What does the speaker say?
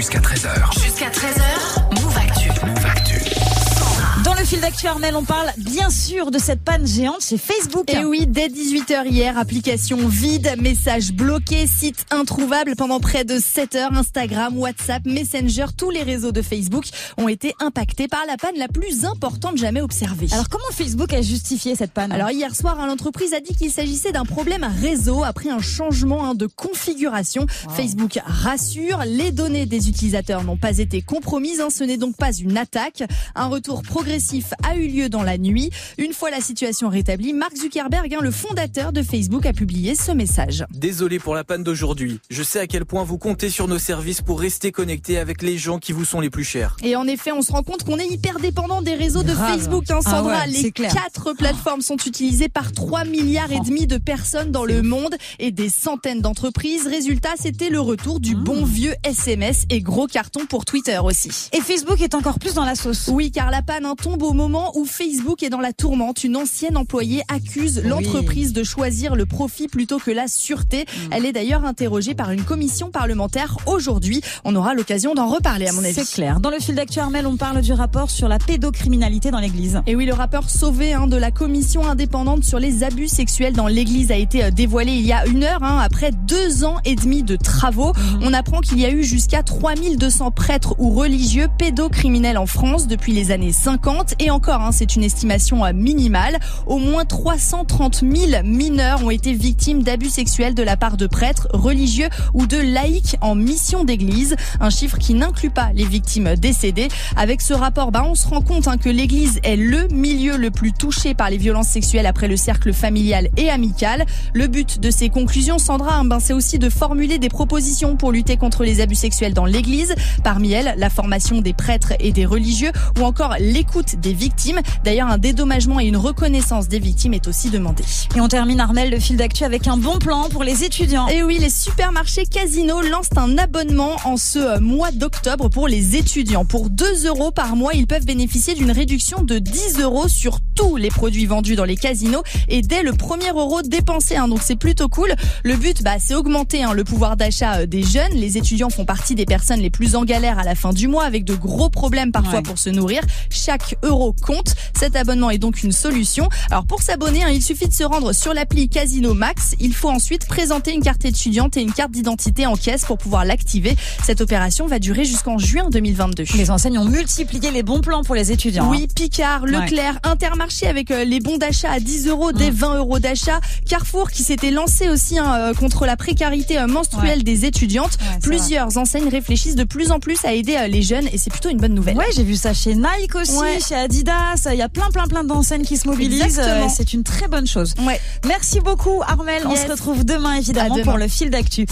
jusqu'à 13h. Armel, on parle bien sûr de cette panne géante chez Facebook. Et oui, dès 18h hier, application vide, messages bloqués, site introuvable pendant près de 7 heures. Instagram, WhatsApp, Messenger, tous les réseaux de Facebook ont été impactés par la panne la plus importante jamais observée. Alors comment Facebook a justifié cette panne? Alors hier soir, hein, l'entreprise a dit qu'il s'agissait d'un problème réseau après un changement hein, de configuration. Facebook rassure, les données des utilisateurs n'ont pas été compromises, hein, ce n'est donc pas une attaque. Un retour progressif a eu lieu dans la nuit. Une fois la situation rétablie, Mark Zuckerberg, le fondateur de Facebook, a publié ce message. Désolé pour la panne d'aujourd'hui. Je sais à quel point vous comptez sur nos services pour rester connectés avec les gens qui vous sont les plus chers. Et en effet, on se rend compte qu'on est hyper dépendant des réseaux de Grave. Facebook. Hein, Ah Sandra, ouais, les clair. quatre plateformes sont utilisées par 3 milliards et demi de personnes dans le monde et des centaines d'entreprises. Résultat, c'était le retour du Mmh. bon vieux SMS et gros carton pour Twitter aussi. Et Facebook est encore plus dans la sauce. Oui, car la panne hein, tombe au moment où Facebook est dans la tourmente. Une ancienne employée accuse l'entreprise de choisir le profit plutôt que la sûreté. Mm. Elle est d'ailleurs interrogée par une commission parlementaire aujourd'hui. On aura l'occasion d'en reparler à mon avis. C'est clair. Dans le fil d'actu Armel, on parle du rapport sur la pédocriminalité dans l'église. Et oui, le rapport sauvé hein, de la commission indépendante sur les abus sexuels dans l'église a été euh, dévoilé il y a une heure, hein, après deux ans et demi de travaux. On apprend qu'il y a eu jusqu'à 3200 prêtres ou religieux pédocriminels en France depuis les années 50. Et encore, hein, c'est une estimation euh, minimale. Au moins 330 000 mineurs ont été victimes d'abus sexuels de la part de prêtres, religieux ou de laïcs en mission d'église. Un chiffre qui n'inclut pas les victimes décédées. Avec ce rapport, bah, on se rend compte hein, que l'église est le milieu le plus touché par les violences sexuelles après le cercle familial et amical. Le but de ces conclusions, Sandra, hein, ben, c'est aussi de formuler des propositions pour lutter contre les abus sexuels dans l'église. Parmi elles, la formation des prêtres et des religieux ou encore l'écoute des victimes. D'ailleurs, un dédommagement et une reconnaissance des victimes est aussi demandé. Et on termine Armel, le fil d'actu avec un bon plan pour les étudiants. Et oui, les supermarchés Casino lancent un abonnement en ce euh, mois d'octobre pour les étudiants. Pour 2 euros par mois, ils peuvent bénéficier d'une réduction de 10 euros sur tous les produits vendus dans les casinos et dès le premier euro dépensé. hein. donc c'est plutôt cool. Le but, bah, c'est augmenter hein, le pouvoir d'achat euh, des jeunes. Les étudiants font partie des personnes les plus en galère à la fin du mois avec de gros problèmes parfois Ouais. pour se nourrir. Chaque euro compte. Cet abonnement est donc une solution. Alors pour s'abonner, hein, il suffit de se rendre sur l'appli Casino Max. Il faut ensuite présenter une carte étudiante et une carte d'identité en caisse pour pouvoir l'activer. Cette opération va durer jusqu'en juin 2022. Les enseignes ont multiplié les bons plans pour les étudiants. Oui, Picard, Leclerc, Intermarché avec euh, les bons d'achat à 10 euros dès 20 euros d'achat. Carrefour qui s'était lancé aussi hein, euh, contre la précarité euh, menstruelle des étudiantes. Ouais, Plusieurs enseignes réfléchissent de plus en plus à aider les jeunes et c'est plutôt une bonne nouvelle. Ouais, j'ai vu ça chez Nike aussi, Ouais. chez Adidas. Il y a plein, plein, plein d'enseignes qui se mobilisent. Euh, C'est une très bonne chose. Ouais. Merci beaucoup, Armel. On se retrouve demain, évidemment, demain. pour le fil d'actu.